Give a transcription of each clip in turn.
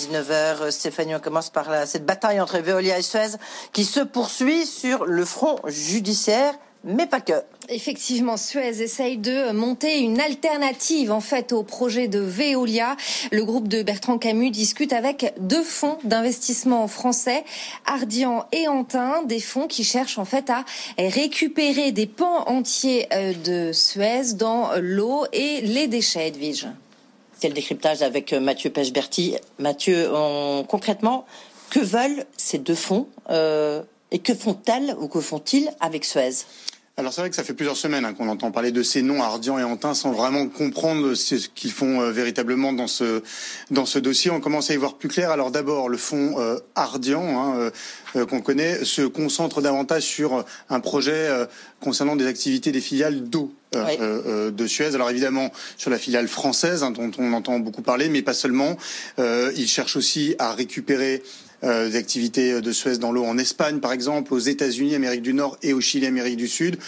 19h, Stéphanie, on commence par cette bataille entre Veolia et Suez qui se poursuit sur le front judiciaire, mais pas que. Effectivement, Suez essaye de monter une alternative en fait au projet de Veolia. Le groupe de Bertrand Camus discute avec deux fonds d'investissement français, Ardian et Antin, des fonds qui cherchent en fait à récupérer des pans entiers euh, de Suez dans l'eau et les déchets, Edwige. C'est le décryptage avec euh, Mathieu Pechberti. Mathieu, on- concrètement, que veulent ces deux fonds euh, et que font-elles ou que font-ils avec Suez? Alors c'est vrai que ça fait plusieurs semaines hein, qu'on entend parler de ces noms Ardian et Antin sans vraiment comprendre ce qu'ils font euh, véritablement dans ce dans ce dossier. On commence à y voir plus clair. Alors d'abord le fonds euh, Ardian hein, euh, euh, qu'on connaît se concentre davantage sur un projet concernant des activités des filiales d'eau. euh, Oui. euh, euh, de Suez. Alors évidemment sur la filiale française hein, dont on entend beaucoup parler, mais pas seulement. Euh, ils cherchent aussi à récupérer des activités de Suez dans l'eau en Espagne, par exemple, aux États-Unis, Amérique du Nord et au Chili, Amérique du Sud,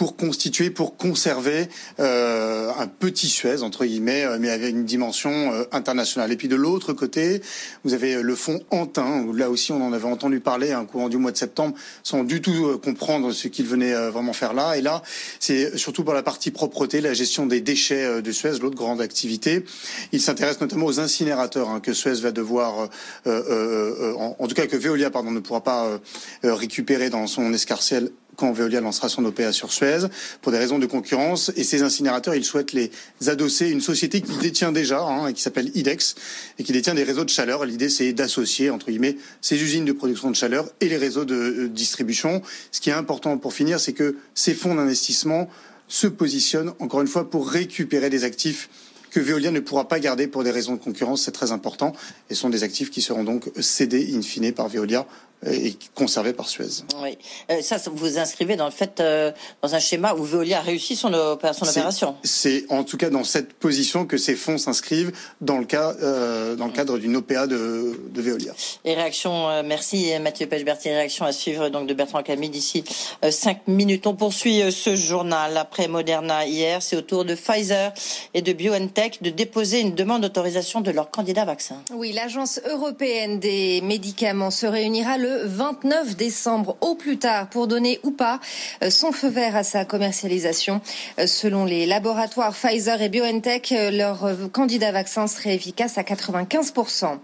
pour constituer, pour conserver euh, un petit Suez entre guillemets, euh, mais avec une dimension euh, internationale. Et puis de l'autre côté, vous avez euh, le fonds Antin, là aussi on en avait entendu parler un courant du mois de septembre, sans du tout euh, comprendre ce qu'il venait vraiment faire là. Et là, c'est surtout pour la partie propreté, la gestion des déchets de Suez, l'autre grande activité. Il s'intéresse notamment aux incinérateurs hein, que Suez va devoir, en, en tout cas que Veolia pardon ne pourra pas récupérer dans son escarcelle quand Veolia lancera son OPA sur Suez pour des raisons de concurrence. Et ces incinérateurs, il souhaite les adosser une société qui détient déjà hein, et qui s'appelle IDEX et qui détient des réseaux de chaleur. L'idée, c'est d'associer entre guillemets ces usines de production de chaleur et les réseaux de euh, distribution. Ce qui est important pour finir, c'est que ces fonds d'investissement se positionnent encore une fois pour récupérer des actifs que Veolia ne pourra pas garder pour des raisons de concurrence, c'est très important, et sont des actifs qui seront donc cédés in fine par Veolia euh, et conservés par Suez. Oui. Euh, ça, vous inscrivez dans le fait, euh, dans un schéma où Veolia a réussi son, opé- son C'est- opération. C'est en tout cas dans cette position que ces fonds s'inscrivent dans le cas, euh, dans le cadre d'une OPA de, de Veolia. Et réaction, merci Mathieu Pechberti, réaction à suivre donc de Bertrand Camille d'ici euh, cinq minutes. On poursuit ce journal après Moderna hier. C'est au tour de Pfizer et de BioNTech de déposer une demande d'autorisation de leur candidat vaccin. Oui, l'Agence européenne des médicaments se réunira le 29 décembre au plus tard pour donner ou pas euh, son feu vert à sa commercialisation. Euh, Selon les laboratoires Pfizer et BioNTech, euh, leur candidat vaccin serait efficace à 95%.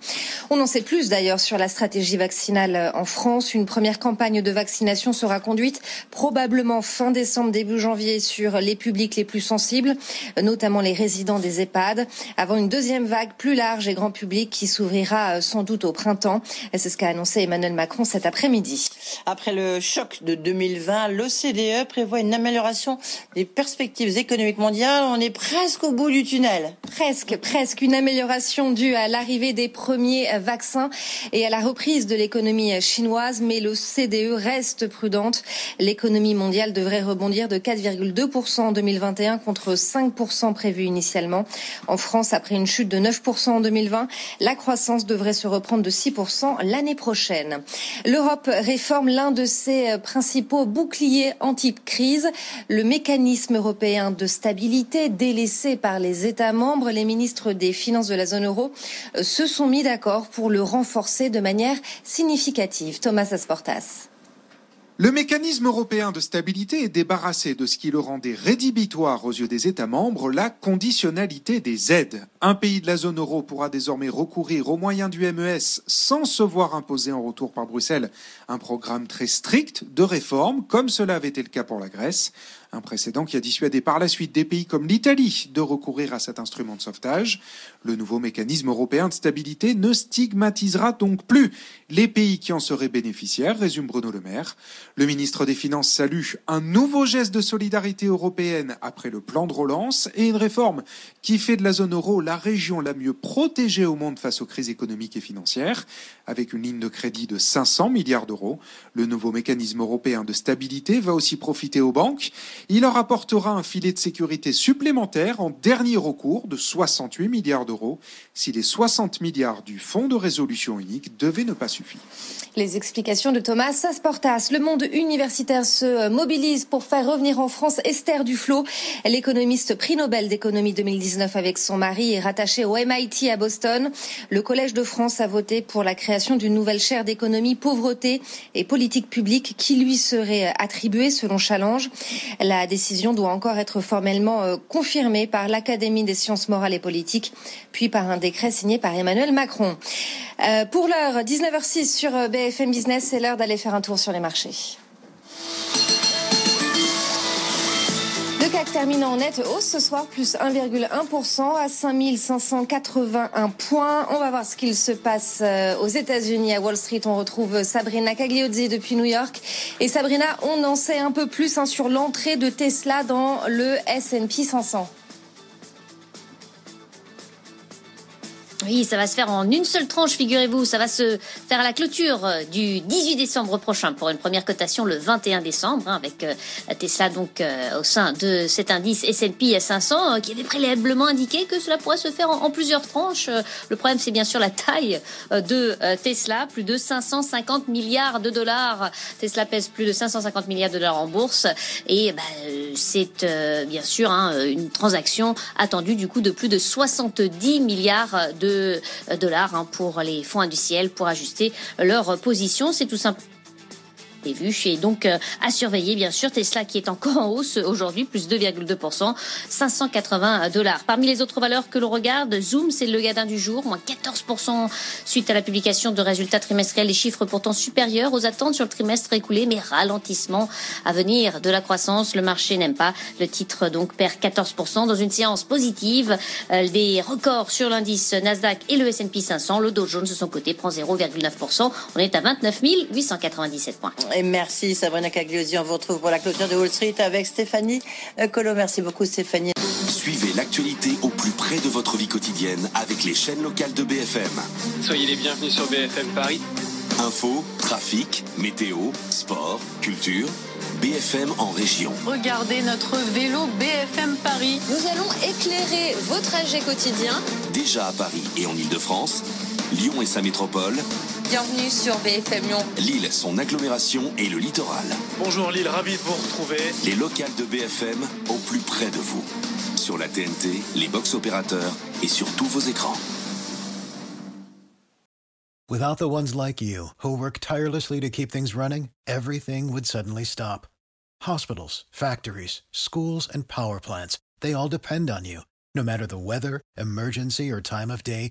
On en sait plus d'ailleurs sur la stratégie vaccinale en France. Une première campagne de vaccination sera conduite probablement fin décembre, début janvier sur les publics les plus sensibles, notamment les résidents des Avant une deuxième vague plus large et grand public qui s'ouvrira euh, sans doute au printemps. C'est ce qu'a annoncé Emmanuel Macron cet après-midi. Après le choc de 2020, l'OCDE prévoit une amélioration des perspectives économiques mondiales. On est presque au bout du tunnel. Presque, presque une amélioration due à l'arrivée des premiers vaccins et à la reprise de l'économie chinoise, mais l'OCDE reste prudente. L'économie mondiale devrait rebondir de 4,2% en 2021 contre 5% prévu initialement. En France, après une chute de 9% en 2020, la croissance devrait se reprendre de 6% l'année prochaine. L'Europe réforme l'un de ses principaux boucliers anti-crise, le mécanisme européen de stabilité délaissé par les États membres. Les ministres des Finances de la zone euro euh, se sont mis d'accord pour le renforcer de manière significative. Thomas Asportas. Le mécanisme européen de stabilité est débarrassé de ce qui le rendait rédhibitoire aux yeux des États membres, la conditionnalité des aides. Un pays de la zone euro pourra désormais recourir aux moyens du MES sans se voir imposer en retour par Bruxelles un programme très strict de réforme, comme cela avait été le cas pour la Grèce. Un précédent qui a dissuadé par la suite des pays comme l'Italie de recourir à cet instrument de sauvetage. Le nouveau mécanisme européen de stabilité ne stigmatisera donc plus les pays qui en seraient bénéficiaires, résume Bruno Le Maire. Le ministre des Finances salue un nouveau geste de solidarité européenne après le plan de relance et une réforme qui fait de la zone euro la région la mieux protégée au monde face aux crises économiques et financières, avec une ligne de crédit de 500 milliards d'euros. Le nouveau mécanisme européen de stabilité va aussi profiter aux banques. Il leur apportera un filet de sécurité supplémentaire en dernier recours de 68 milliards d'euros si les 60 milliards du Fonds de résolution unique devaient ne pas suffire. Les explications de Thomas Sasportas. Le monde universitaire se mobilise pour faire revenir en France Esther Duflo. L'économiste prix Nobel d'économie 2019 avec son mari est rattachée au MIT à Boston. Le Collège de France a voté pour la création d'une nouvelle chaire d'économie, pauvreté et politique publique qui lui serait attribuée selon Challenge. Décision doit encore être formellement euh, confirmée par l'Académie des sciences morales et politiques, puis par un décret signé par Emmanuel Macron. Euh, pour l'heure, 19h06 sur euh, BFM Business, c'est l'heure d'aller faire un tour sur les marchés. Le CAC termine en nette hausse ce soir, plus 1,1% à 5581 points. On va voir ce qu'il se passe aux États-Unis. À Wall Street, on retrouve Sabrina Cagliozzi depuis New York. Et Sabrina, on en sait un peu plus hein, sur l'entrée de Tesla dans le S&P 500. Oui, ça va se faire en une seule tranche, figurez-vous. Ça va se faire à la clôture euh, du 18 décembre prochain pour une première cotation le 21 décembre, hein, avec euh, Tesla donc euh, au sein de cet indice S&P 500 qui avait préalablement indiqué que cela pourrait se faire en, plusieurs tranches. Le problème, c'est bien sûr la taille de Tesla, plus de 550 milliards de dollars. Tesla pèse plus de 550 milliards de dollars en bourse et bah, c'est bien sûr hein, une transaction attendue du coup de plus de 70 milliards de de dollars hein, pour les fonds industriels pour ajuster leur position. C'est tout simple Et donc euh, à surveiller bien sûr Tesla qui est encore en hausse aujourd'hui, plus 2,2%, 580 dollars. Parmi les autres valeurs que l'on regarde, Zoom c'est le gadin du jour, moins 14% suite à la publication de résultats trimestriels, les chiffres pourtant supérieurs aux attentes sur le trimestre écoulé, mais ralentissement à venir de la croissance. Le marché n'aime pas. Le titre donc perd 14% dans une séance positive. Euh, des records sur l'indice Nasdaq et le S&P 500. Le Dow Jones de son côté prend 0,9%. On est à 29 897 points. Et merci Sabrina Cagliosi. On vous retrouve pour la clôture de Wall Street avec Stéphanie Colo. Merci beaucoup Stéphanie. Suivez l'actualité au plus près de votre vie quotidienne avec les chaînes locales de BFM. Soyez les bienvenus sur BFM Paris. Info, trafic, météo, sport, culture. BFM en région. Regardez notre vélo BFM Paris. Nous allons éclairer vos trajets quotidiens. Déjà à Paris et en Ile-de-France, Lyon et sa métropole. Bienvenue sur BFM Lyon. Lille, son agglomération et le littoral. Bonjour Lille, ravi de vous retrouver. Les locales de BFM au plus près de vous. Sur la TNT, les box opérateurs et sur tous vos écrans. Without the ones like you, who work tirelessly to keep things running, everything would suddenly stop. Hospitals, factories, schools, and power plants, they all depend on you. No matter the weather, emergency, or time of day,